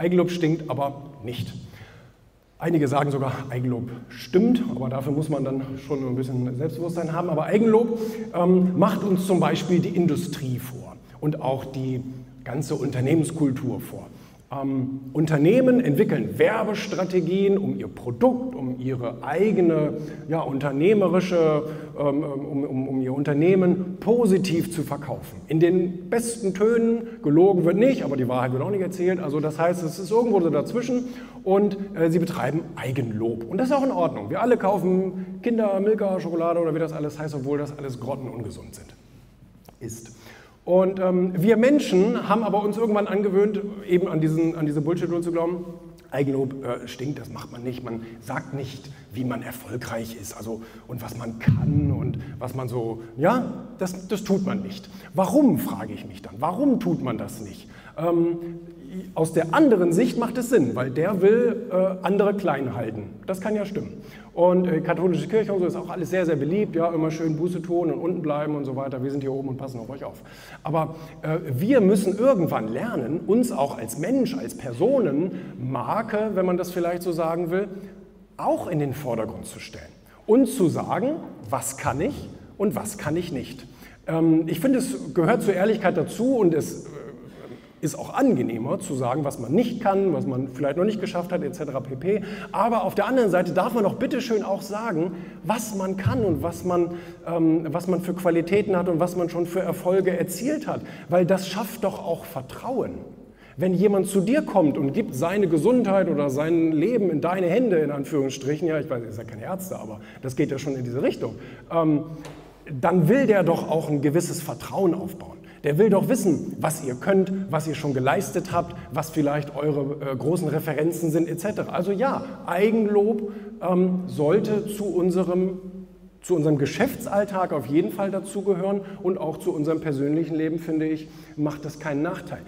Eigenlob stinkt aber nicht. Einige sagen sogar, Eigenlob stimmt, aber dafür muss man dann schon ein bisschen Selbstbewusstsein haben. Aber Eigenlob ähm, macht uns zum Beispiel die Industrie vor und auch die ganze Unternehmenskultur vor. Ähm, Unternehmen entwickeln Werbestrategien, um ihr Produkt, um ihre eigene ja, unternehmerische, ähm, um, um, um, ihr Unternehmen positiv zu verkaufen. In den besten Tönen, gelogen wird nicht, aber die Wahrheit wird auch nicht erzählt. Also das heißt, es ist irgendwo so dazwischen und äh, sie betreiben Eigenlob. Und das ist auch in Ordnung. Wir alle kaufen Kinder, Milka, Schokolade oder wie das alles heißt, obwohl das alles grottenungesund sind. Ist. Und ähm, wir Menschen haben aber uns irgendwann angewöhnt, eben an, diesen, an diese bullshit zu glauben. Eigenlob äh, stinkt, das macht man nicht. Man sagt nicht, wie man erfolgreich ist also, und was man kann und was man so, ja, das, das tut man nicht. Warum, frage ich mich dann, warum tut man das nicht? Ähm, aus der anderen Sicht macht es Sinn, weil der will äh, andere klein halten. Das kann ja stimmen. Und äh, katholische Kirche und so ist auch alles sehr, sehr beliebt. Ja, immer schön Buße tun und unten bleiben und so weiter. Wir sind hier oben und passen auf euch auf. Aber äh, wir müssen irgendwann lernen, uns auch als Mensch, als Personenmarke, wenn man das vielleicht so sagen will, auch in den Vordergrund zu stellen. Und zu sagen, was kann ich und was kann ich nicht. Ähm, ich finde, es gehört zur Ehrlichkeit dazu und es ist auch angenehmer zu sagen, was man nicht kann, was man vielleicht noch nicht geschafft hat, etc. pp. Aber auf der anderen Seite darf man doch bitteschön auch sagen, was man kann und was man, ähm, was man für Qualitäten hat und was man schon für Erfolge erzielt hat. Weil das schafft doch auch Vertrauen. Wenn jemand zu dir kommt und gibt seine Gesundheit oder sein Leben in deine Hände, in Anführungsstrichen, ja, ich weiß, ihr seid keine Ärzte, aber das geht ja schon in diese Richtung, ähm, dann will der doch auch ein gewisses Vertrauen aufbauen. Der will doch wissen, was ihr könnt, was ihr schon geleistet habt, was vielleicht eure äh, großen Referenzen sind etc. Also ja, Eigenlob ähm, sollte zu unserem, zu unserem Geschäftsalltag auf jeden Fall dazugehören und auch zu unserem persönlichen Leben, finde ich, macht das keinen Nachteil.